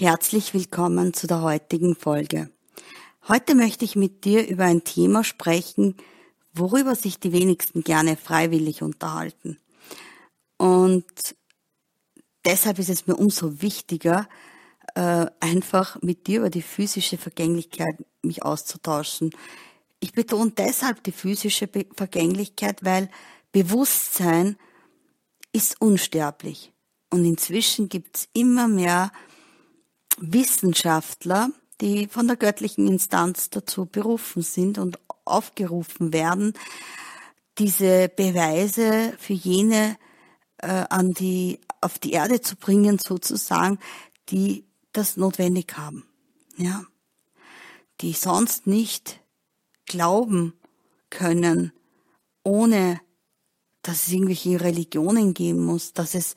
Herzlich willkommen zu der heutigen Folge. Heute möchte ich mit dir über ein Thema sprechen, worüber sich die wenigsten gerne freiwillig unterhalten. Und deshalb ist es mir umso wichtiger, äh, einfach mit dir über die physische Vergänglichkeit mich auszutauschen. Ich betone deshalb die physische Vergänglichkeit, weil Bewusstsein ist unsterblich. Und inzwischen gibt es immer mehr Wissenschaftler, die von der göttlichen Instanz dazu berufen sind und aufgerufen werden, diese Beweise für jene äh, an die, auf die Erde zu bringen, sozusagen, die das notwendig haben. Ja. Die sonst nicht glauben können, ohne dass es irgendwelche Religionen geben muss, dass es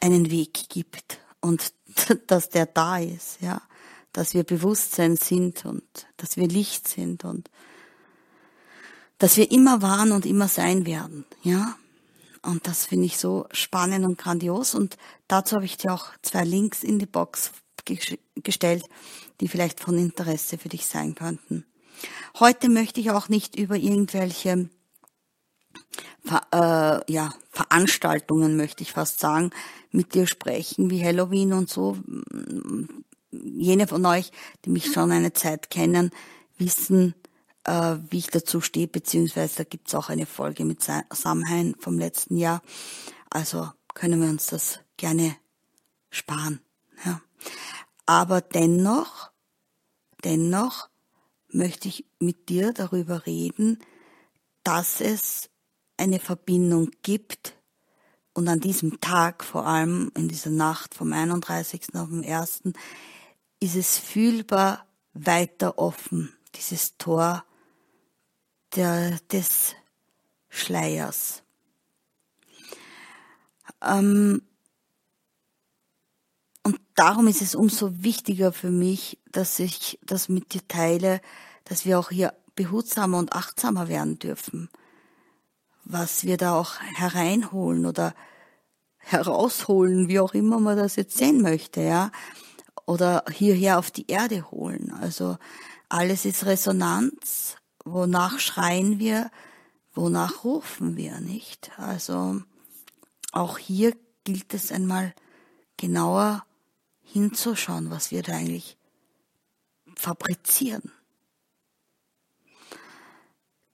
einen Weg gibt und dass der da ist, ja, dass wir Bewusstsein sind und dass wir Licht sind und dass wir immer waren und immer sein werden, ja. Und das finde ich so spannend und grandios und dazu habe ich dir auch zwei Links in die Box gestellt, die vielleicht von Interesse für dich sein könnten. Heute möchte ich auch nicht über irgendwelche Ver, äh, ja, Veranstaltungen, möchte ich fast sagen, mit dir sprechen, wie Halloween und so. Jene von euch, die mich schon eine Zeit kennen, wissen, äh, wie ich dazu stehe, beziehungsweise da gibt's auch eine Folge mit Samhain vom letzten Jahr. Also können wir uns das gerne sparen. Ja. Aber dennoch, dennoch möchte ich mit dir darüber reden, dass es eine Verbindung gibt und an diesem Tag, vor allem in dieser Nacht vom 31. auf den 1., ist es fühlbar weiter offen, dieses Tor der, des Schleiers. Ähm, und darum ist es umso wichtiger für mich, dass ich das mit dir teile, dass wir auch hier behutsamer und achtsamer werden dürfen was wir da auch hereinholen oder herausholen, wie auch immer man das jetzt sehen möchte, ja, oder hierher auf die Erde holen. Also alles ist Resonanz, wonach schreien wir, wonach rufen wir, nicht? Also auch hier gilt es einmal genauer hinzuschauen, was wir da eigentlich fabrizieren.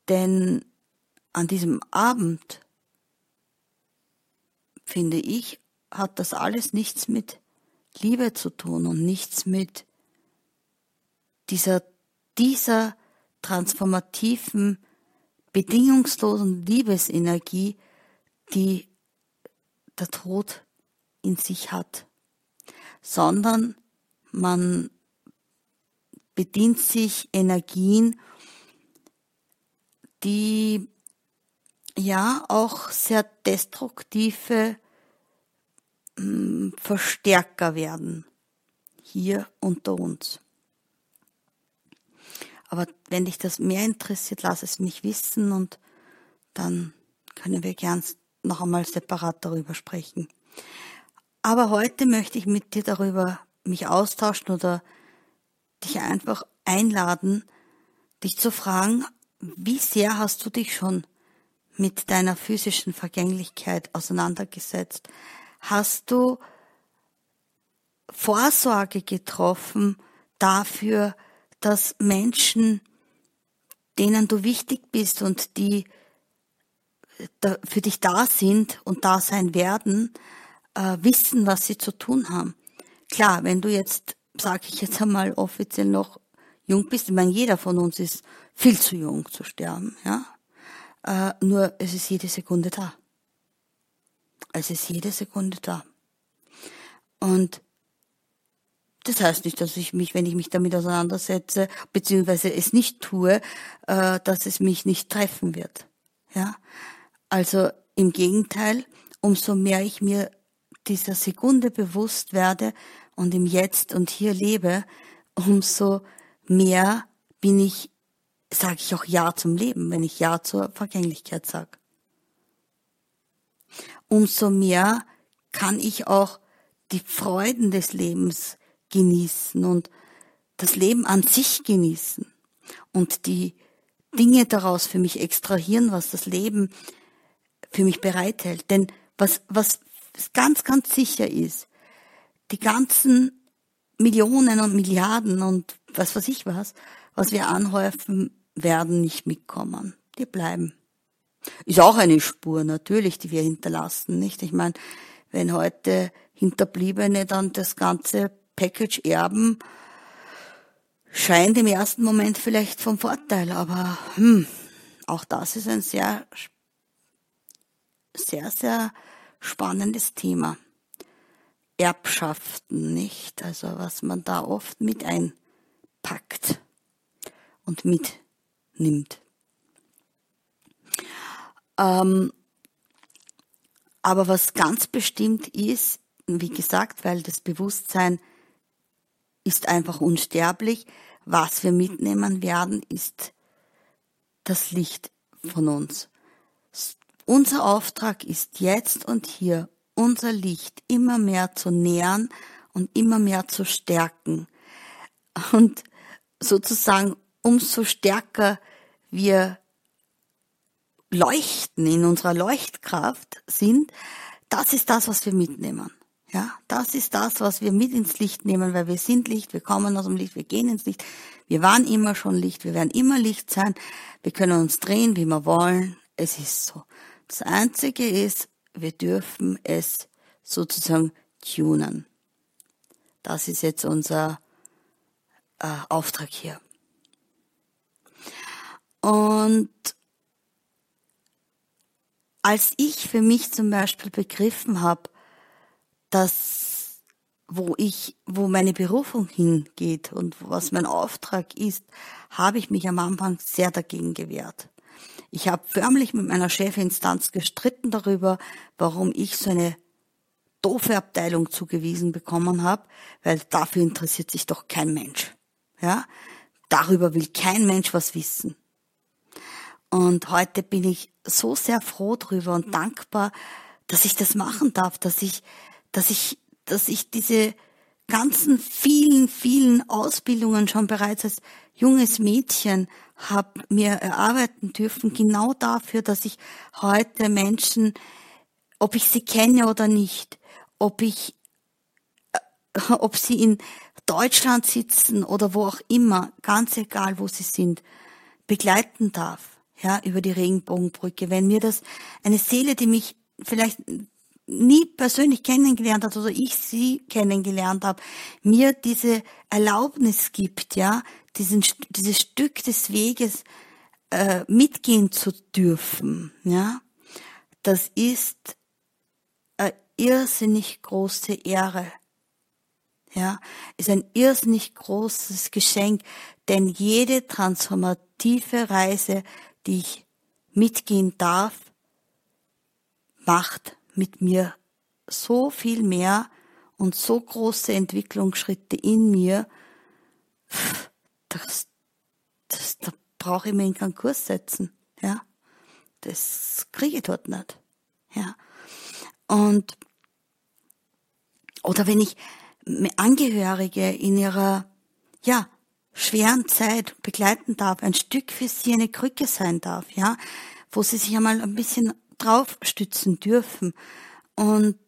Denn an diesem Abend, finde ich, hat das alles nichts mit Liebe zu tun und nichts mit dieser, dieser transformativen, bedingungslosen Liebesenergie, die der Tod in sich hat, sondern man bedient sich Energien, die ja auch sehr destruktive hm, Verstärker werden hier unter uns. Aber wenn dich das mehr interessiert, lass es mich wissen und dann können wir gern noch einmal separat darüber sprechen. Aber heute möchte ich mit dir darüber mich austauschen oder dich einfach einladen, dich zu fragen, wie sehr hast du dich schon mit deiner physischen Vergänglichkeit auseinandergesetzt? Hast du Vorsorge getroffen dafür, dass Menschen, denen du wichtig bist und die für dich da sind und da sein werden, äh, wissen, was sie zu tun haben. Klar, wenn du jetzt, sage ich jetzt einmal offiziell noch jung bist, ich meine, jeder von uns ist viel zu jung zu sterben, ja, äh, nur es ist jede Sekunde da. Es ist jede Sekunde da. Und das heißt nicht, dass ich mich, wenn ich mich damit auseinandersetze, beziehungsweise es nicht tue, äh, dass es mich nicht treffen wird. Ja, also im Gegenteil, umso mehr ich mir dieser Sekunde bewusst werde und im Jetzt und hier lebe, umso mehr bin ich sage ich auch Ja zum Leben, wenn ich Ja zur Vergänglichkeit sage. Umso mehr kann ich auch die Freuden des Lebens genießen und das Leben an sich genießen und die Dinge daraus für mich extrahieren, was das Leben für mich bereithält. Denn was, was ganz, ganz sicher ist, die ganzen Millionen und Milliarden und was weiß ich was, was wir anhäufen, werden nicht mitkommen. Die bleiben. Ist auch eine Spur, natürlich, die wir hinterlassen, nicht? Ich meine, wenn heute Hinterbliebene dann das ganze Package erben, scheint im ersten Moment vielleicht vom Vorteil, aber hm, auch das ist ein sehr, sehr, sehr spannendes Thema. Erbschaften, nicht? Also was man da oft mit einpackt und mitnimmt. Ähm, aber was ganz bestimmt ist, wie gesagt, weil das Bewusstsein ist einfach unsterblich, was wir mitnehmen werden, ist das Licht von uns. Unser Auftrag ist jetzt und hier unser Licht immer mehr zu nähern und immer mehr zu stärken. Und sozusagen umso stärker wir leuchten in unserer Leuchtkraft sind, das ist das, was wir mitnehmen. Ja, das ist das, was wir mit ins Licht nehmen, weil wir sind Licht, wir kommen aus dem Licht, wir gehen ins Licht. Wir waren immer schon Licht, wir werden immer Licht sein. Wir können uns drehen, wie wir wollen. Es ist so. Das Einzige ist, wir dürfen es sozusagen tunen. Das ist jetzt unser äh, Auftrag hier. Und als ich für mich zum Beispiel begriffen habe, dass wo ich, wo meine Berufung hingeht und was mein Auftrag ist, habe ich mich am Anfang sehr dagegen gewehrt. Ich habe förmlich mit meiner Chefinstanz gestritten darüber, warum ich so eine doofe Abteilung zugewiesen bekommen habe, weil dafür interessiert sich doch kein Mensch. Ja? Darüber will kein Mensch was wissen. Und heute bin ich so sehr froh drüber und dankbar, dass ich das machen darf, dass ich, dass ich, dass ich diese ganzen vielen, vielen Ausbildungen schon bereits als junges Mädchen habe mir erarbeiten dürfen, genau dafür, dass ich heute Menschen, ob ich sie kenne oder nicht, ob ich, äh, ob sie in Deutschland sitzen oder wo auch immer, ganz egal, wo sie sind, begleiten darf, ja, über die Regenbogenbrücke. Wenn mir das eine Seele, die mich vielleicht nie persönlich kennengelernt hat oder ich sie kennengelernt habe, mir diese Erlaubnis gibt, ja, diesen, dieses Stück des Weges äh, mitgehen zu dürfen, ja, das ist eine irrsinnig große Ehre. Ja, ist ein irrsinnig großes Geschenk, denn jede transformative Reise, die ich mitgehen darf, macht mit mir so viel mehr und so große Entwicklungsschritte in mir, das, das, da brauche ich mir in keinen Kurs setzen, ja. Das kriege ich dort nicht, ja. Und, oder wenn ich Angehörige in ihrer, ja, schweren Zeit begleiten darf, ein Stück für sie eine Krücke sein darf, ja, wo sie sich einmal ein bisschen drauf stützen dürfen und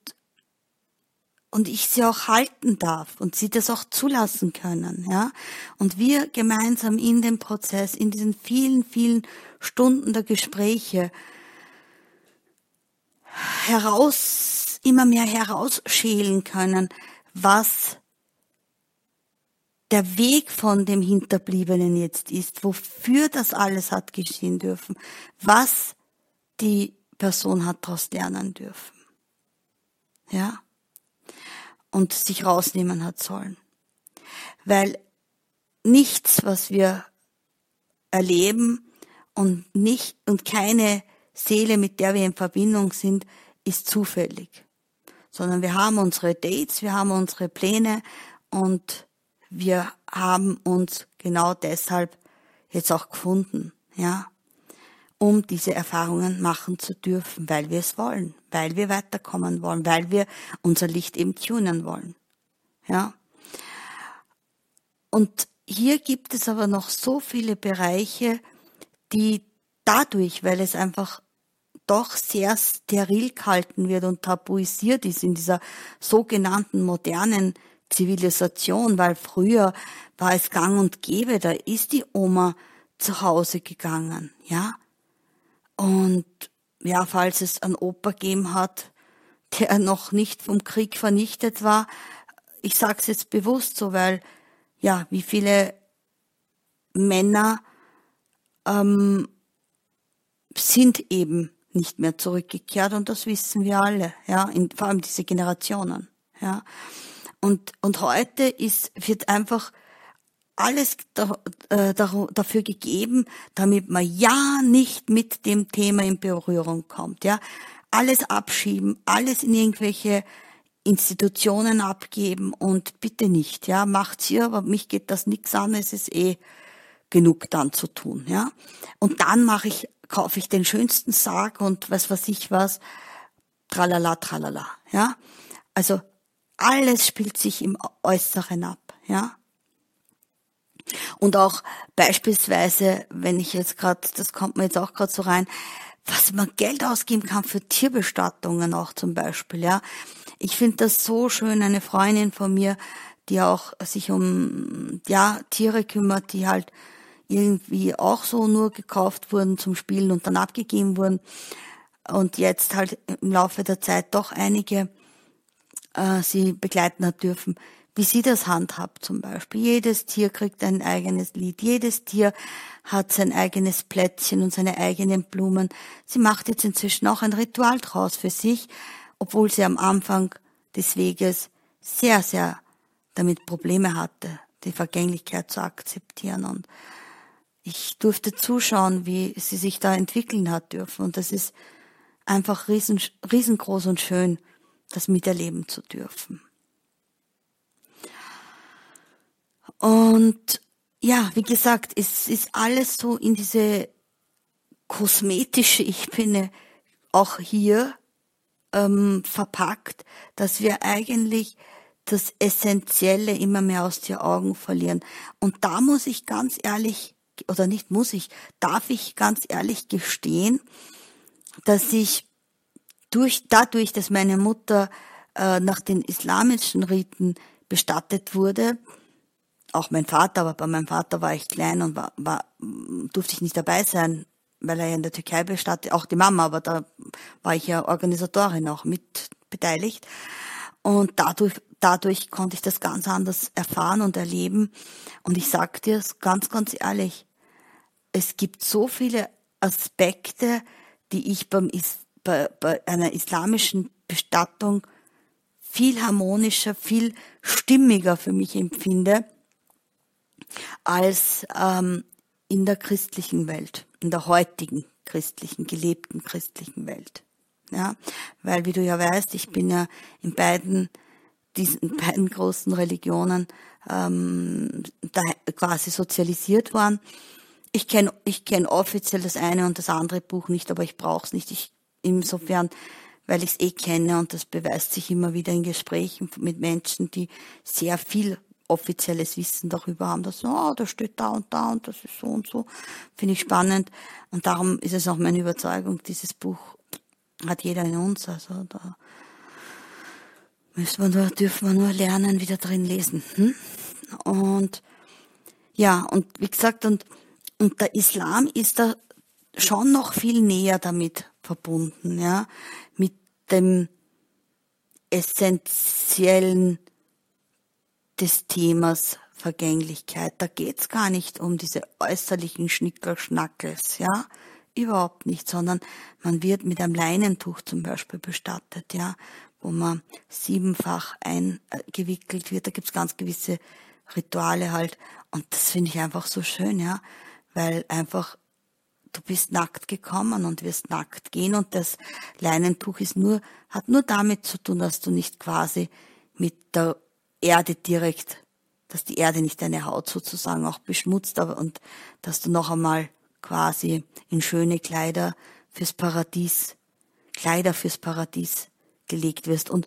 und ich sie auch halten darf und sie das auch zulassen können, ja. Und wir gemeinsam in dem Prozess, in diesen vielen, vielen Stunden der Gespräche heraus, immer mehr herausschälen können, was der Weg von dem Hinterbliebenen jetzt ist, wofür das alles hat geschehen dürfen, was die Person hat daraus lernen dürfen. Ja? Und sich rausnehmen hat sollen. Weil nichts, was wir erleben und nicht, und keine Seele, mit der wir in Verbindung sind, ist zufällig. Sondern wir haben unsere Dates, wir haben unsere Pläne und wir haben uns genau deshalb jetzt auch gefunden, ja. um diese Erfahrungen machen zu dürfen, weil wir es wollen, weil wir weiterkommen wollen, weil wir unser Licht eben tunen wollen. Ja. Und hier gibt es aber noch so viele Bereiche, die dadurch, weil es einfach doch sehr steril gehalten wird und tabuisiert ist in dieser sogenannten modernen Zivilisation, weil früher war es gang und gäbe, da ist die Oma zu Hause gegangen, ja. Und ja, falls es einen Opa gegeben hat, der noch nicht vom Krieg vernichtet war, ich sag's jetzt bewusst so, weil ja, wie viele Männer ähm, sind eben nicht mehr zurückgekehrt und das wissen wir alle, ja, in, vor allem diese Generationen, ja. Und, und heute ist, wird einfach alles da, äh, dafür gegeben, damit man ja nicht mit dem Thema in Berührung kommt, ja. Alles abschieben, alles in irgendwelche Institutionen abgeben und bitte nicht, ja, macht's hier, aber mich geht das nix an, es ist eh genug dann zu tun, ja. Und dann mache ich kaufe ich den schönsten Sarg und was weiß ich was, tralala, tralala, ja. Also alles spielt sich im Äußeren ab, ja. Und auch beispielsweise, wenn ich jetzt gerade, das kommt mir jetzt auch gerade so rein, was man Geld ausgeben kann für Tierbestattungen auch zum Beispiel, ja. Ich finde das so schön, eine Freundin von mir, die auch sich um, ja, Tiere kümmert, die halt irgendwie auch so nur gekauft wurden zum Spielen und dann abgegeben wurden und jetzt halt im Laufe der Zeit doch einige äh, sie begleiten hat dürfen, wie sie das handhabt zum Beispiel. Jedes Tier kriegt ein eigenes Lied, jedes Tier hat sein eigenes Plätzchen und seine eigenen Blumen. Sie macht jetzt inzwischen auch ein Ritual draus für sich, obwohl sie am Anfang des Weges sehr, sehr damit Probleme hatte, die Vergänglichkeit zu akzeptieren und ich durfte zuschauen, wie sie sich da entwickeln hat dürfen. Und das ist einfach riesen, riesengroß und schön, das miterleben zu dürfen. Und ja, wie gesagt, es ist alles so in diese kosmetische Ebene auch hier ähm, verpackt, dass wir eigentlich das Essentielle immer mehr aus den Augen verlieren. Und da muss ich ganz ehrlich oder nicht muss ich, darf ich ganz ehrlich gestehen, dass ich durch, dadurch, dass meine Mutter äh, nach den islamischen Riten bestattet wurde, auch mein Vater, aber bei meinem Vater war ich klein und war, war, durfte ich nicht dabei sein, weil er ja in der Türkei bestattet, auch die Mama, aber da war ich ja Organisatorin auch mit beteiligt. Und dadurch, dadurch konnte ich das ganz anders erfahren und erleben. Und ich sag dir es ganz, ganz ehrlich, es gibt so viele Aspekte, die ich beim bei, bei einer islamischen Bestattung viel harmonischer, viel stimmiger für mich empfinde als ähm, in der christlichen Welt, in der heutigen christlichen, gelebten christlichen Welt. Ja, weil wie du ja weißt, ich bin ja in beiden diesen beiden großen Religionen ähm, da quasi sozialisiert worden ich kenne ich kenn offiziell das eine und das andere Buch nicht, aber ich brauche es nicht. Ich, insofern, weil ich es eh kenne und das beweist sich immer wieder in Gesprächen mit Menschen, die sehr viel offizielles Wissen darüber haben, dass, oh, das steht da und da und das ist so und so. Finde ich spannend. Und darum ist es auch meine Überzeugung, dieses Buch hat jeder in uns. Also da müssen wir nur, dürfen wir nur lernen, wieder drin lesen. Hm? Und ja, und wie gesagt, und und der Islam ist da schon noch viel näher damit verbunden, ja, mit dem essentiellen des Themas Vergänglichkeit. Da geht's gar nicht um diese äußerlichen Schnickelschnackels, ja, überhaupt nicht, sondern man wird mit einem Leinentuch zum Beispiel bestattet, ja, wo man siebenfach eingewickelt wird. Da gibt's ganz gewisse Rituale halt. Und das finde ich einfach so schön, ja weil einfach du bist nackt gekommen und wirst nackt gehen und das Leinentuch ist nur, hat nur damit zu tun, dass du nicht quasi mit der Erde direkt, dass die Erde nicht deine Haut sozusagen auch beschmutzt, aber und dass du noch einmal quasi in schöne Kleider fürs Paradies, Kleider fürs Paradies gelegt wirst. Und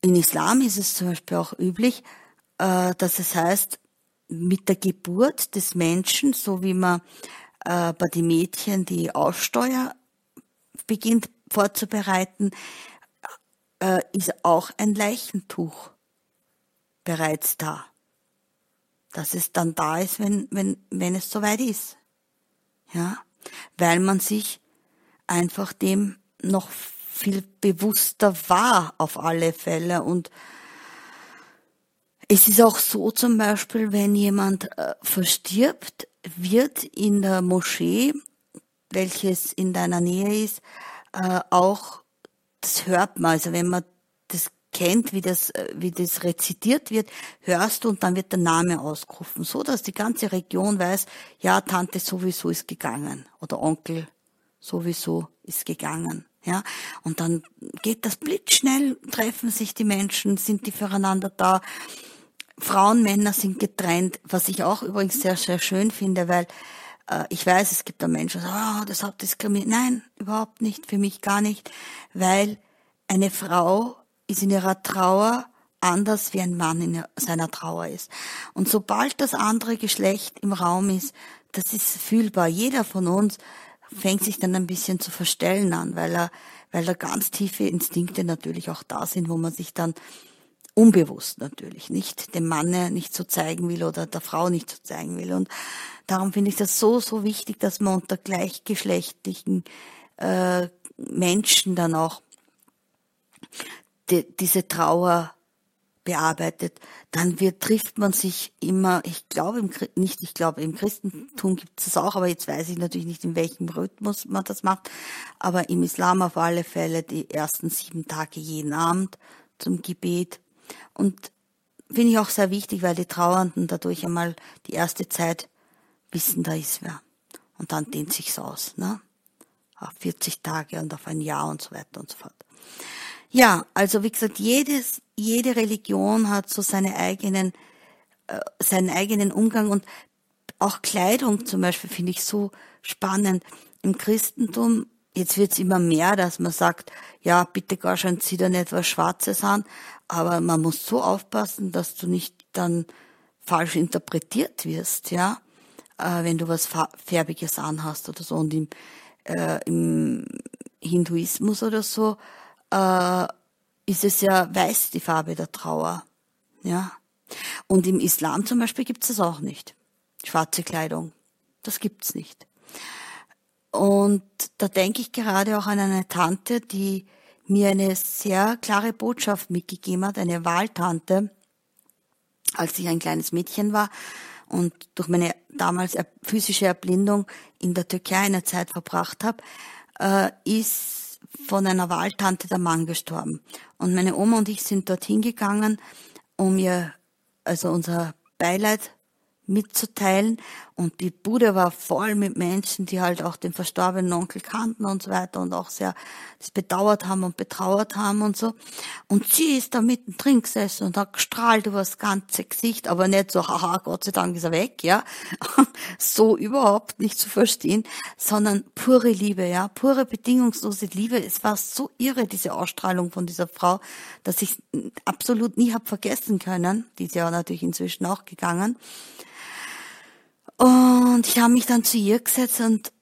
in Islam ist es zum Beispiel auch üblich, äh, dass es heißt, mit der Geburt des Menschen, so wie man äh, bei den Mädchen die Aussteuer beginnt vorzubereiten, äh, ist auch ein Leichentuch bereits da. Dass es dann da ist, wenn, wenn, wenn es soweit ist. Ja, weil man sich einfach dem noch viel bewusster war auf alle Fälle und es ist auch so zum Beispiel, wenn jemand äh, verstirbt, wird in der Moschee, welches in deiner Nähe ist, äh, auch, das hört man, also wenn man das kennt, wie das, äh, wie das rezitiert wird, hörst du und dann wird der Name ausgerufen, so dass die ganze Region weiß, ja, Tante sowieso ist gegangen oder Onkel sowieso ist gegangen. Ja, und dann geht das blitzschnell, treffen sich die Menschen, sind die füreinander da. Frauen, Männer sind getrennt, was ich auch übrigens sehr, sehr schön finde, weil äh, ich weiß, es gibt da Menschen, die sagen, oh, das hat diskriminiert. Nein, überhaupt nicht, für mich gar nicht, weil eine Frau ist in ihrer Trauer anders wie ein Mann in seiner Trauer ist. Und sobald das andere Geschlecht im Raum ist, das ist fühlbar. Jeder von uns fängt sich dann ein bisschen zu verstellen an, weil er, weil da ganz tiefe Instinkte natürlich auch da sind, wo man sich dann unbewusst natürlich nicht dem Manne nicht so zeigen will oder der Frau nicht so zeigen will. Und darum finde ich das so, so wichtig, dass man unter gleichgeschlechtlichen äh, Menschen dann auch die, diese Trauer bearbeitet, dann wird, trifft man sich immer, ich glaube im, nicht, ich glaube im Christentum gibt es das auch, aber jetzt weiß ich natürlich nicht, in welchem Rhythmus man das macht, aber im Islam auf alle Fälle die ersten sieben Tage jeden Abend zum Gebet und finde ich auch sehr wichtig, weil die Trauernden dadurch einmal die erste Zeit wissen, da ist wer. Und dann dehnt sich's aus, ne? Auf 40 Tage und auf ein Jahr und so weiter und so fort. Ja, also wie gesagt, jedes, jede Religion hat so seine eigenen, äh, seinen eigenen Umgang und auch Kleidung zum Beispiel finde ich so spannend. Im Christentum, jetzt wird's immer mehr, dass man sagt, ja, bitte gar schon, zieh da nicht was Schwarzes an, aber man muss so aufpassen, dass du nicht dann falsch interpretiert wirst, ja, äh, wenn du was Färbiges anhast oder so. Und im, äh, im Hinduismus oder so äh, ist es ja weiß die Farbe der Trauer, ja. Und im Islam zum Beispiel gibt es das auch nicht. Schwarze Kleidung, das gibt's nicht. Und da denke ich gerade auch an eine Tante, die mir eine sehr klare Botschaft mitgegeben hat, eine Wahltante, als ich ein kleines Mädchen war und durch meine damals physische Erblindung in der Türkei eine Zeit verbracht habe, äh, ist von einer Wahltante der Mann gestorben. Und meine Oma und ich sind dorthin gegangen, um ihr, also unser Beileid mitzuteilen. Und die Bude war voll mit Menschen, die halt auch den verstorbenen Onkel kannten und so weiter und auch sehr das bedauert haben und betrauert haben und so. Und sie ist da mittendrin gesessen und hat gestrahlt über das ganze Gesicht, aber nicht so, haha, Gott sei Dank ist er weg, ja. so überhaupt nicht zu verstehen, sondern pure Liebe, ja, pure bedingungslose Liebe. Es war so irre, diese Ausstrahlung von dieser Frau, dass ich absolut nie hab vergessen können. Die ist ja natürlich inzwischen auch gegangen. Und ich habe mich dann zu ihr gesetzt und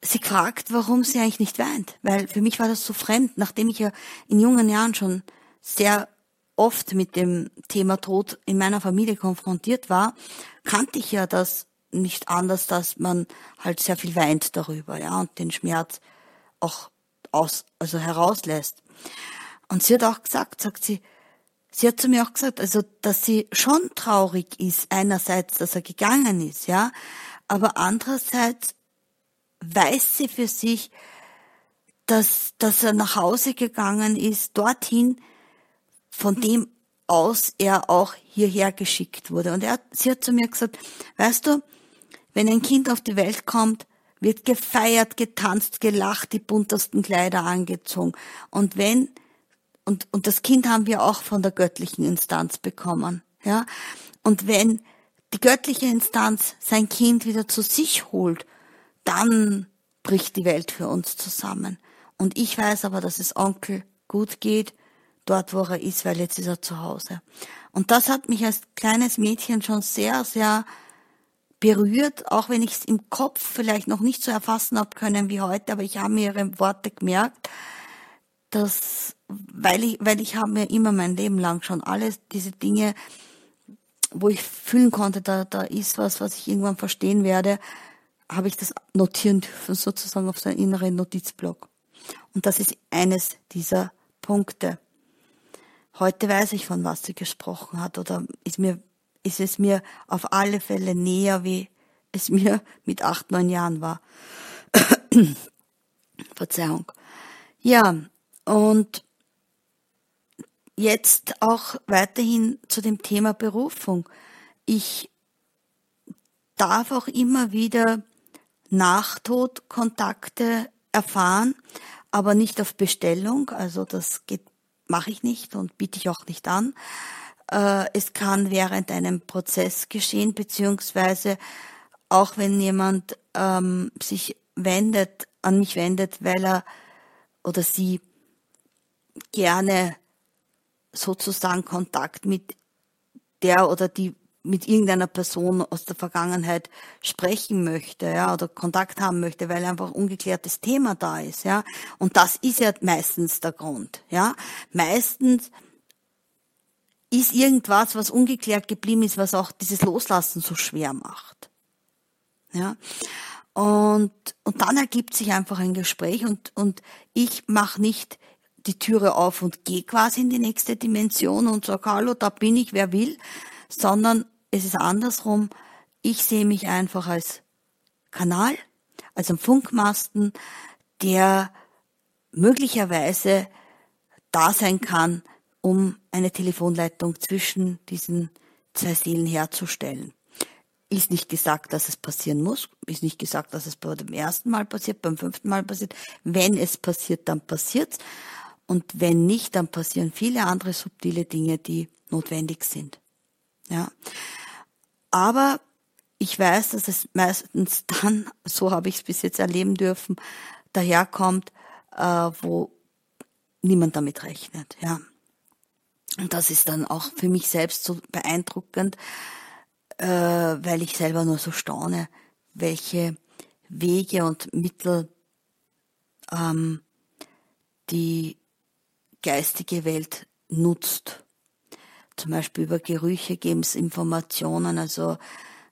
sie gefragt, warum sie eigentlich nicht weint. Weil für mich war das so fremd, nachdem ich ja in jungen Jahren schon sehr oft mit dem Thema Tod in meiner Familie konfrontiert war, kannte ich ja das nicht anders, dass man halt sehr viel weint darüber, ja, und den Schmerz auch aus, also herauslässt. Und sie hat auch gesagt, sagt sie, sie hat zu mir auch gesagt, also, dass sie schon traurig ist, einerseits, dass er gegangen ist, ja, aber andererseits weiß sie für sich, dass, dass er nach Hause gegangen ist, dorthin, von dem aus er auch hierher geschickt wurde. Und er, sie hat zu mir gesagt, weißt du, wenn ein Kind auf die Welt kommt, wird gefeiert, getanzt, gelacht, die buntesten Kleider angezogen. Und wenn und, und das Kind haben wir auch von der göttlichen Instanz bekommen. Ja? Und wenn die göttliche Instanz sein Kind wieder zu sich holt, dann bricht die Welt für uns zusammen. Und ich weiß aber, dass es Onkel gut geht, dort wo er ist, weil jetzt ist er zu Hause. Und das hat mich als kleines Mädchen schon sehr, sehr berührt, auch wenn ich es im Kopf vielleicht noch nicht so erfassen habe können wie heute, aber ich habe mir ihre Worte gemerkt, dass, weil ich, weil ich habe mir immer mein Leben lang schon alles diese Dinge, wo ich fühlen konnte, da, da ist was, was ich irgendwann verstehen werde, habe ich das notieren dürfen, sozusagen auf so einen inneren Notizblock. Und das ist eines dieser Punkte. Heute weiß ich, von was sie gesprochen hat, oder ist mir ist es mir auf alle Fälle näher, wie es mir mit acht, neun Jahren war. Verzeihung. Ja, und jetzt auch weiterhin zu dem Thema Berufung. Ich darf auch immer wieder Nachtodkontakte erfahren, aber nicht auf Bestellung. Also das mache ich nicht und biete ich auch nicht an. Äh, es kann während einem Prozess geschehen, beziehungsweise auch wenn jemand ähm, sich wendet, an mich wendet, weil er oder sie gerne sozusagen Kontakt mit der oder die mit irgendeiner Person aus der Vergangenheit sprechen möchte, ja, oder Kontakt haben möchte, weil einfach ungeklärtes Thema da ist, ja. Und das ist ja meistens der Grund, ja. Meistens ist irgendwas, was ungeklärt geblieben ist, was auch dieses Loslassen so schwer macht. Ja. Und, und dann ergibt sich einfach ein Gespräch und, und ich mache nicht die Türe auf und gehe quasi in die nächste Dimension und sage, hallo, da bin ich, wer will, sondern es ist andersrum. Ich sehe mich einfach als Kanal, als ein Funkmasten, der möglicherweise da sein kann, um eine Telefonleitung zwischen diesen zwei Seelen herzustellen. Ist nicht gesagt, dass es passieren muss, ist nicht gesagt, dass es bei dem ersten Mal passiert, beim fünften Mal passiert. Wenn es passiert, dann passiert's. Und wenn nicht, dann passieren viele andere subtile Dinge, die notwendig sind. Ja. Aber ich weiß, dass es meistens dann, so habe ich es bis jetzt erleben dürfen, daherkommt, äh, wo niemand damit rechnet. Ja. Und das ist dann auch für mich selbst so beeindruckend, äh, weil ich selber nur so staune, welche Wege und Mittel ähm, die geistige Welt nutzt. Zum Beispiel über Gerüche geben es Informationen, also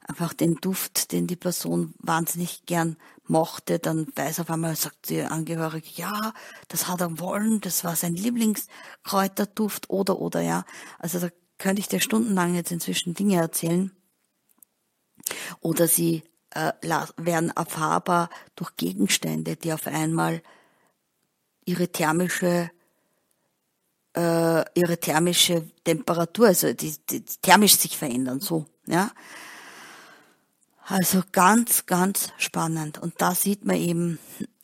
einfach den Duft, den die Person wahnsinnig gern mochte, dann weiß auf einmal, sagt die Angehörige, ja, das hat er wollen, das war sein Lieblingskräuterduft oder, oder, ja. Also da könnte ich dir stundenlang jetzt inzwischen Dinge erzählen. Oder sie äh, werden erfahrbar durch Gegenstände, die auf einmal ihre thermische äh, ihre thermische Temperatur, also die, die thermisch sich verändern, so, ja. Also ganz, ganz spannend. Und da sieht man eben,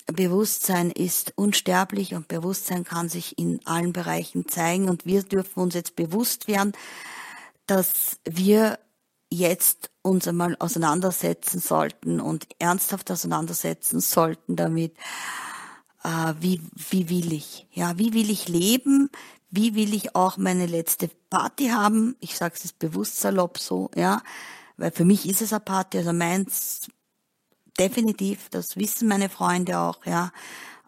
Bewusstsein ist unsterblich und Bewusstsein kann sich in allen Bereichen zeigen. Und wir dürfen uns jetzt bewusst werden, dass wir jetzt uns einmal auseinandersetzen sollten und ernsthaft auseinandersetzen sollten damit, äh, wie, wie will ich? Ja, wie will ich leben? Wie will ich auch meine letzte Party haben? Ich sage es bewusst salopp so, ja weil für mich ist es eine Party, also meins definitiv, das wissen meine Freunde auch, ja.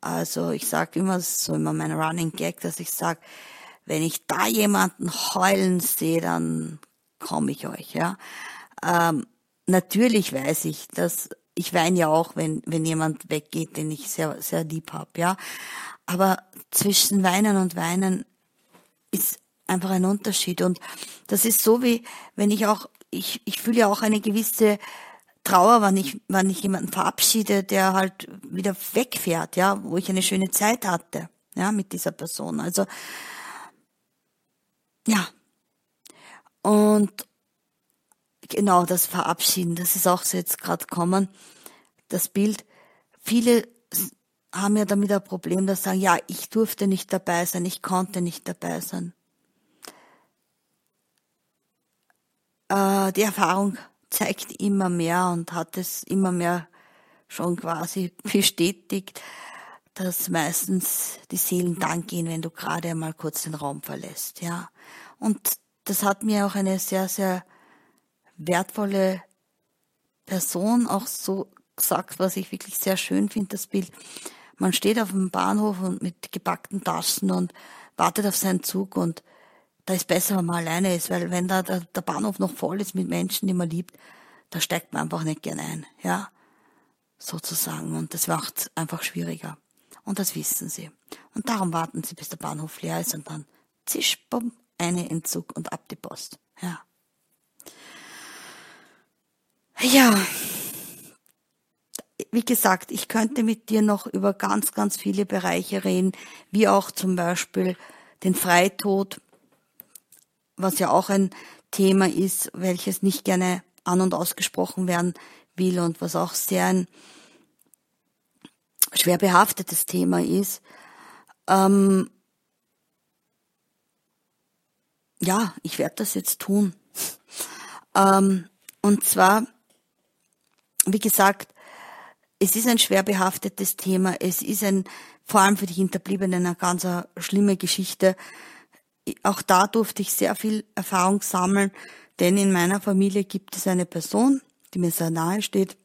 Also ich sage immer so immer mein Running Gag, dass ich sage, wenn ich da jemanden heulen sehe, dann komme ich euch, ja. Ähm, natürlich weiß ich, dass ich weine ja auch, wenn, wenn jemand weggeht, den ich sehr, sehr lieb hab, ja. Aber zwischen Weinen und Weinen ist einfach ein Unterschied. Und das ist so wie, wenn ich auch ich, ich fühle ja auch eine gewisse Trauer, wenn ich, wenn ich jemanden verabschiede, der halt wieder wegfährt, ja, wo ich eine schöne Zeit hatte, ja, mit dieser Person. Also, ja. Und genau das Verabschieden, das ist auch so jetzt gerade kommen, das Bild. Viele haben ja damit ein Problem, dass sagen, ja, ich durfte nicht dabei sein, ich konnte nicht dabei sein. äh, die Erfahrung zeigt immer mehr und hat es immer mehr schon quasi bestätigt, dass meistens die Seelen dann gehen, wenn du gerade einmal kurz den Raum verlässt, ja. Und das hat mir auch eine sehr, sehr wertvolle Person auch so gesagt, was ich wirklich sehr schön finde, das Bild. Man steht auf dem Bahnhof und mit gepackten Taschen und wartet auf seinen Zug und da ist besser, wenn man alleine ist, weil wenn da der, der Bahnhof noch voll ist mit Menschen, die man liebt, da steigt man einfach nicht gern ein, ja, sozusagen. Und das macht einfach schwieriger. Und das wissen sie. Und darum warten sie, bis der Bahnhof leer ist und dann zisch, bumm, eine Entzug und ab die Post. Ja. Ja. Wie gesagt, ich könnte mit dir noch über ganz, ganz viele Bereiche reden, wie auch zum Beispiel den Freitod, was ja auch ein Thema ist, welches nicht gerne an und ausgesprochen werden will und was auch sehr ein schwer behaftetes Thema ist. Ähm, ja, ich werde das jetzt tun. Ähm, und zwar, wie gesagt, es ist ein schwer behaftetes Thema. Es ist ein, vor allem für die Hinterbliebenen, eine ganz schlimme Geschichte. Auch da durfte ich sehr viel Erfahrung sammeln, denn in meiner Familie gibt es eine Person, die mir sehr nahe steht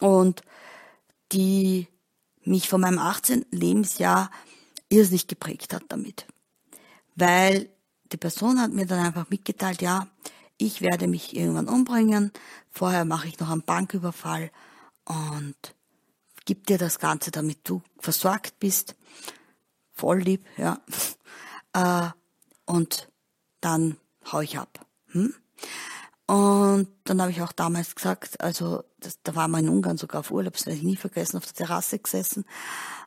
und die mich von meinem 18. Lebensjahr irrsinnig geprägt hat damit. Weil die Person hat mir dann einfach mitgeteilt, ja, ich werde mich irgendwann umbringen, vorher mache ich noch einen Banküberfall und gib dir das Ganze, damit du versorgt bist. Voll lieb, ja. Äh, und dann hau ich ab. Hm? Und dann habe ich auch damals gesagt, also das, da war mein Ungarn sogar auf Urlaub, das werde ich nie vergessen, auf der Terrasse gesessen.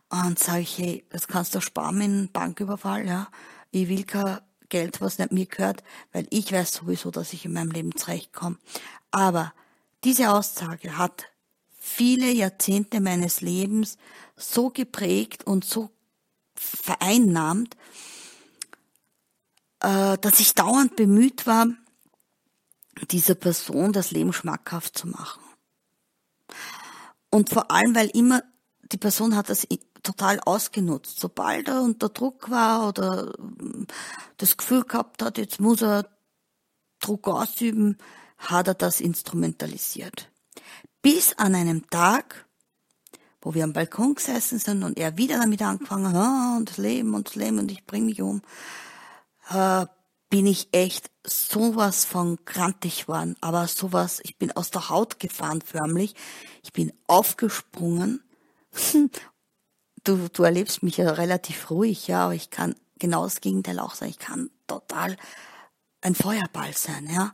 Und sage ich, hey, das kannst du sparen mit einem Banküberfall, ja. Ich will kein Geld, was nicht mir gehört, weil ich weiß sowieso, dass ich in meinem Leben zurechtkomme. Aber diese Aussage hat viele Jahrzehnte meines Lebens so geprägt und so vereinnahmt, äh, dass ich dauernd bemüht war, dieser Person das Leben schmackhaft zu machen. Und vor allem, weil immer die Person hat das total ausgenutzt. Sobald er unter Druck war oder das Gefühl gehabt hat, jetzt muss er Druck ausüben, hat er das instrumentalisiert. Bis an einem Tag, wo wir am Balkon gesessen sind und er wieder damit angefangen hat, ah, und das Leben und das Leben und ich bringe mich um, äh, bin ich echt sowas von grantig worden, aber sowas, ich bin aus der Haut gefahren förmlich. Ich bin aufgesprungen. Du, du erlebst mich ja relativ ruhig, ja, aber ich kann genau das Gegenteil auch sagen. Ich kann total ein Feuerball sein, ja.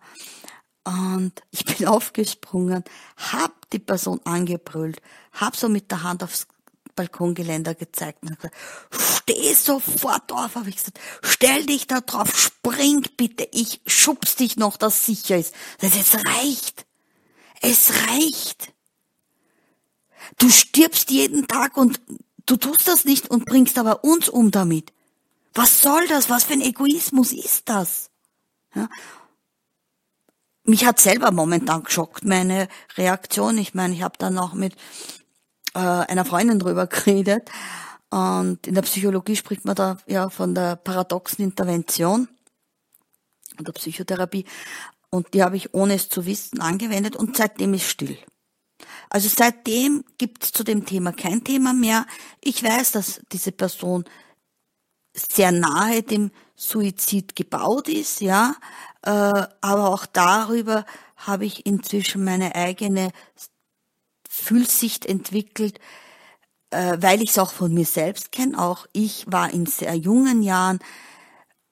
Und ich bin aufgesprungen, hab die Person angebrüllt, hab so mit der Hand aufs Balkongeländer gezeigt und gesagt, steh sofort auf, habe ich gesagt, stell dich da drauf, spring bitte, ich schubs dich noch, dass sicher ist. Das es reicht. Es reicht. Du stirbst jeden Tag und du tust das nicht und bringst aber uns um damit. Was soll das? Was für ein Egoismus ist das? Ja. Mich hat selber momentan geschockt, meine Reaktion. Ich meine, ich habe dann auch mit äh, einer Freundin drüber geredet. Und in der Psychologie spricht man da ja von der paradoxen Intervention und der Psychotherapie. Und die habe ich ohne es zu wissen angewendet und seitdem ist still. Also seitdem gibt es zu dem Thema kein Thema mehr. Ich weiß, dass diese Person sehr nahe dem Suizid gebaut ist, ja, aber auch darüber habe ich inzwischen meine eigene Fühlsicht entwickelt, äh, weil ich es auch von mir selbst kenne. Auch ich war in sehr jungen Jahren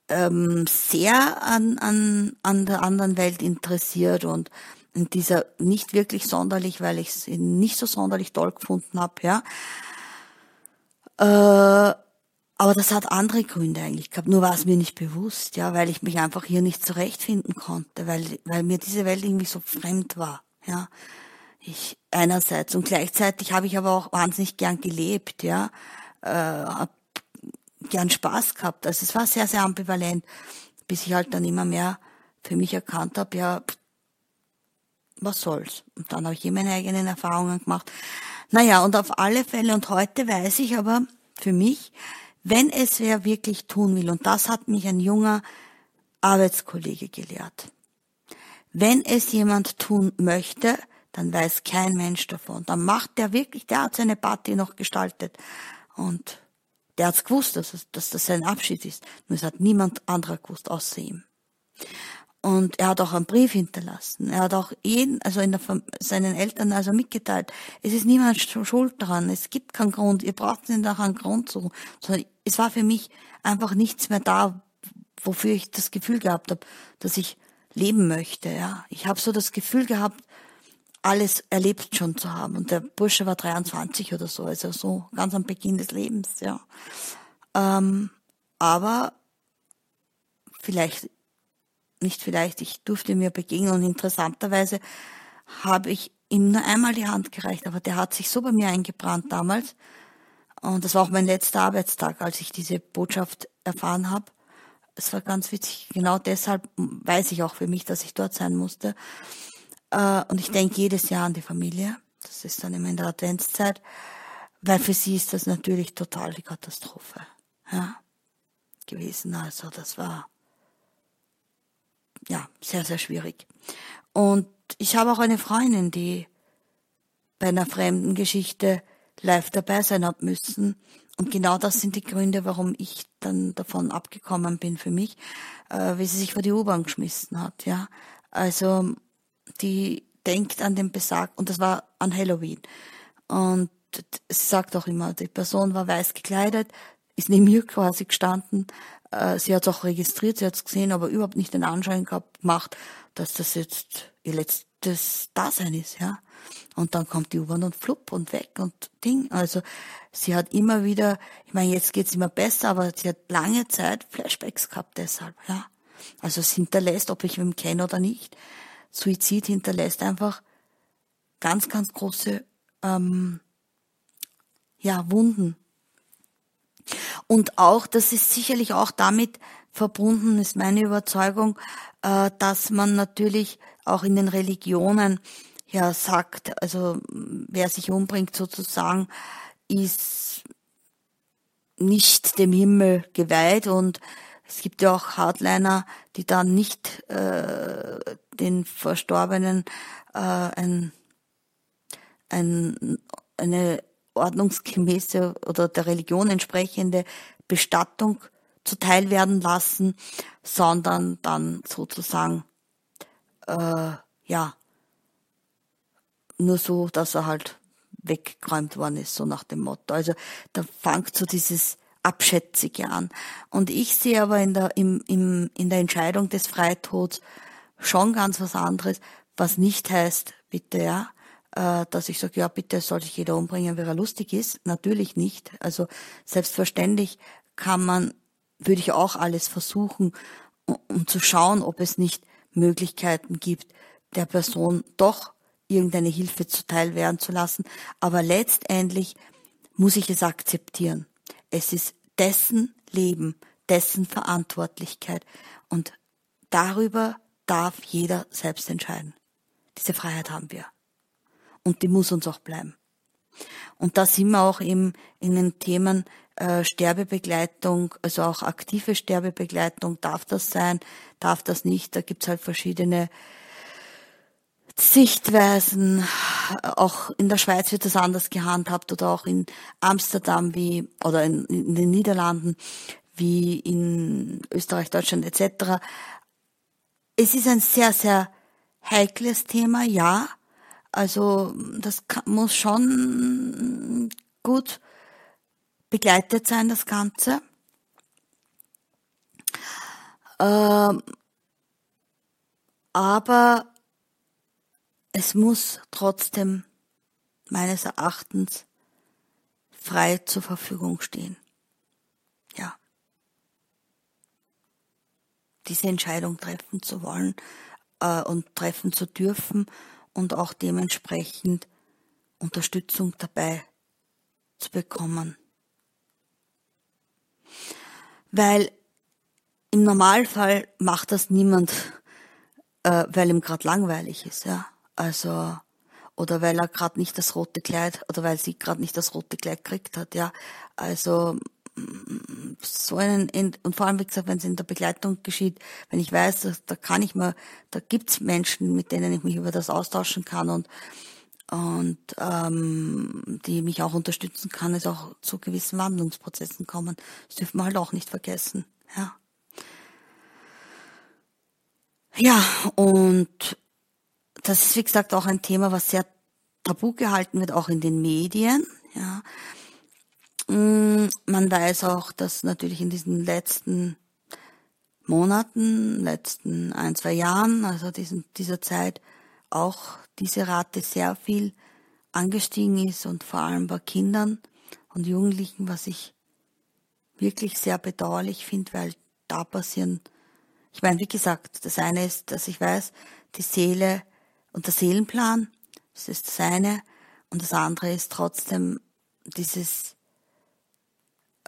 ähm, sehr an, an, an der anderen Welt interessiert und in dieser nicht wirklich sonderlich, weil ich es nicht so sonderlich toll gefunden habe, ja. Äh, aber das hat andere Gründe eigentlich gehabt. Nur war es mir nicht bewusst, ja, weil ich mich einfach hier nicht zurechtfinden konnte, weil, weil mir diese Welt irgendwie so fremd war, ja. Ich einerseits und gleichzeitig habe ich aber auch wahnsinnig gern gelebt, ja, äh, hab gern Spaß gehabt. Also es war sehr, sehr ambivalent, bis ich halt dann immer mehr für mich erkannt habe, ja, was soll's? Und dann habe ich eh meine eigenen Erfahrungen gemacht. Naja, und auf alle Fälle, und heute weiß ich aber für mich, wenn es wer wirklich tun will, und das hat mich ein junger Arbeitskollege gelehrt, wenn es jemand tun möchte, dann weiß kein Mensch davon. Dann macht der wirklich, der hat seine Party noch gestaltet. Und der hat's gewusst, dass, dass das sein Abschied ist. Nur es hat niemand anderer gewusst, außer ihm. Und er hat auch einen Brief hinterlassen. Er hat auch jeden, also in der, seinen Eltern also mitgeteilt, es ist niemand schuld dran, es gibt keinen Grund, ihr braucht nicht nach einem Grund zu, sondern es war für mich einfach nichts mehr da, wofür ich das Gefühl gehabt habe, dass ich leben möchte. Ja, ich habe so das Gefühl gehabt, alles erlebt schon zu haben. Und der Bursche war 23 oder so, also so ganz am Beginn des Lebens. Ja, ähm, aber vielleicht nicht vielleicht, ich durfte mir begegnen und interessanterweise habe ich ihm nur einmal die Hand gereicht, aber der hat sich so bei mir eingebrannt damals. Und das war auch mein letzter Arbeitstag, als ich diese Botschaft erfahren habe. Es war ganz witzig. Genau deshalb weiß ich auch für mich, dass ich dort sein musste. Äh, und ich denke jedes Jahr an die Familie. Das ist dann immer in der Adventszeit, weil für sie ist das natürlich total die Katastrophe ja, gewesen. Also das war ja, sehr, sehr schwierig. Und ich habe auch eine Freundin, die bei einer fremden Geschichte live dabei sein hat müssen. Und genau das sind die Gründe, warum ich dann davon abgekommen bin für mich, äh, wie sie sich vor die U-Bahn geschmissen hat, ja. Also, die denkt an den Besag, und das war an Halloween. Und sie sagt auch immer, die Person war weiß gekleidet, ist neben mir quasi gestanden, äh, sie hat es auch registriert, sie hat es gesehen, aber überhaupt nicht den Anschein gehabt, gemacht, dass das jetzt ihr letztes Dasein ist, ja. Und dann kommt die U-Bahn und flupp und weg und Ding. Also sie hat immer wieder, ich meine, jetzt geht's immer besser, aber sie hat lange Zeit Flashbacks gehabt deshalb, ja. Also es hinterlässt, ob ich ihn kenne oder nicht, Suizid hinterlässt einfach ganz, ganz große ähm, ja, Wunden und auch, das ist sicherlich auch damit verbunden, ist meine Überzeugung, äh, dass man natürlich auch in den Religionen ja sagt, also wer sich umbringt sozusagen, ist nicht dem Himmel geweiht. Und es gibt ja auch Hardliner, die dann nicht äh, den Verstorbenen äh, ein, ein, eine ordnungsgemäße oder der Religion entsprechende Bestattung zuteil werden lassen, sondern dann sozusagen äh, ja nur so, dass er halt weggeräumt worden ist, so nach dem Motto. Also da fängt so dieses Abschätzige an. Und ich sehe aber in der, im, im, in der Entscheidung des Freitods schon ganz was anderes, was nicht heißt, bitte, ja, dass ich sage, ja, bitte soll sich jeder umbringen, wer er lustig ist. Natürlich nicht. Also selbstverständlich kann man, würde ich auch alles versuchen, um zu schauen, ob es nicht Möglichkeiten gibt, der Person doch irgendeine Hilfe zuteil werden zu lassen. Aber letztendlich muss ich es akzeptieren. Es ist dessen Leben, dessen Verantwortlichkeit. Und darüber darf jeder selbst entscheiden. Diese Freiheit haben wir und die muss uns auch bleiben. Und da sind wir auch eben in den Themen äh, Sterbebegleitung, also auch aktive Sterbebegleitung, darf das sein, darf das nicht, da gibt's halt verschiedene Sichtweisen. Auch in der Schweiz wird das anders gehandhabt oder auch in Amsterdam wie oder in, in den Niederlanden wie in Österreich, Deutschland etc. Es ist ein sehr, sehr heikles Thema, ja, also das kann, muss schon gut begleitet sein, das Ganze. Ähm, aber es muss trotzdem meines Erachtens frei zur Verfügung stehen. Ja. Diese Entscheidung treffen zu wollen äh, und treffen zu dürfen und auch dementsprechend Unterstützung dabei zu bekommen. Weil im Normalfall macht das niemand, äh, weil ihm gerade langweilig ist. Ja? Also, oder weil er gerade nicht das rote Kleid, oder weil sie gerade nicht das rote Kleid gekriegt hat, ja. Also, so einen, und vor allem, wie gesagt, wenn es in der Begleitung geschieht, wenn ich weiß, da, da kann ich mal, da gibt's Menschen, mit denen ich mich über das austauschen kann und, und ähm, die mich auch unterstützen kann, es auch zu gewissen Wandlungsprozessen kommen. Das dürfen wir halt auch nicht vergessen. Ja. Ja, und das ist wie gesagt auch ein Thema, was sehr tabu gehalten wird, auch in den Medien. Ja. Mm, man weiß auch, dass natürlich in diesen letzten Monaten, letzten ein, zwei Jahren, also diesen, dieser Zeit, auch diese Rate sehr viel angestiegen ist und vor allem bei Kindern und Jugendlichen, was ich wirklich sehr bedauerlich finde, weil da passieren, ich meine, wie gesagt, das eine ist, dass ich weiß, die Seele und der Seelenplan, das ist das eine, und das andere ist trotzdem dieses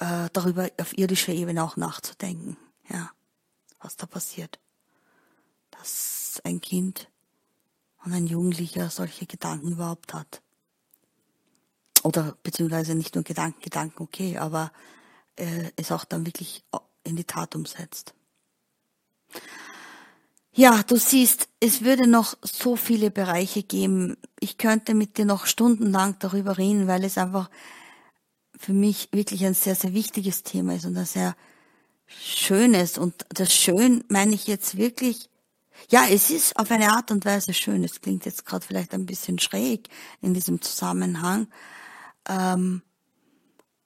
äh, darüber auf irdischer Ebene auch nachzudenken, ja, was da passiert. Dass ein Kind und ein Jugendlicher solche Gedanken überhaupt hat. Oder beziehungsweise nicht nur Gedanken, Gedanken, okay, aber äh, es auch dann wirklich in die Tat umsetzt. Ja, du siehst, es würde noch so viele Bereiche geben. Ich könnte mit dir noch stundenlang darüber reden, weil es einfach für mich wirklich ein sehr, sehr wichtiges Thema ist und ein sehr schönes. Und das Schön meine ich jetzt wirklich, ja, es ist auf eine Art und Weise schön. Es klingt jetzt gerade vielleicht ein bisschen schräg in diesem Zusammenhang. Ähm,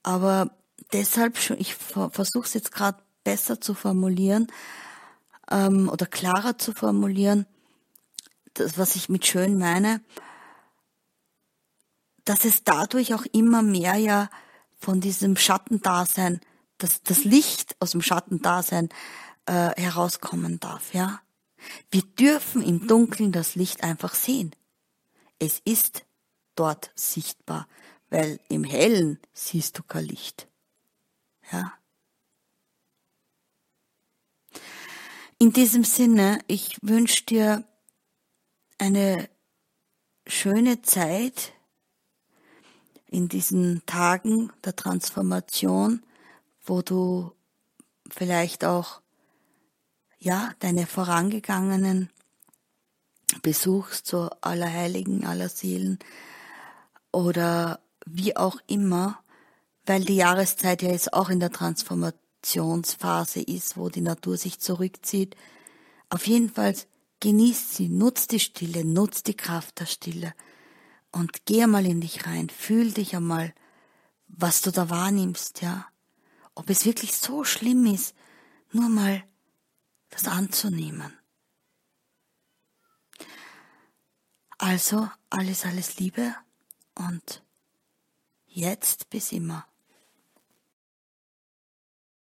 aber deshalb schon, ich versuche es jetzt gerade besser zu formulieren ähm, oder klarer zu formulieren, das, was ich mit schön meine, dass es dadurch auch immer mehr ja von diesem Schattendasein, dass das Licht aus dem Schattendasein äh, herauskommen darf, ja. Wir dürfen im Dunkeln das Licht einfach sehen. Es ist dort sichtbar, weil im Hellen siehst du kein Licht. Ja. In diesem Sinne, ich wünsche dir eine schöne Zeit in diesen Tagen der Transformation, wo du vielleicht auch ja deine vorangegangenen besuchst, so aller Heiligen, aller Seelen oder wie auch immer, weil die Jahreszeit ja jetzt auch in der Transformationsphase ist, wo die Natur sich zurückzieht. Auf jeden Fall genießt sie, nutzt die Stille, nutzt die Kraft der Stille und geh einmal in dich rein, fühl dich einmal, was du da wahrnimmst, ja. Ob es wirklich so schlimm ist, nur mal das anzunehmen. Also alles, alles Liebe und jetzt bis immer.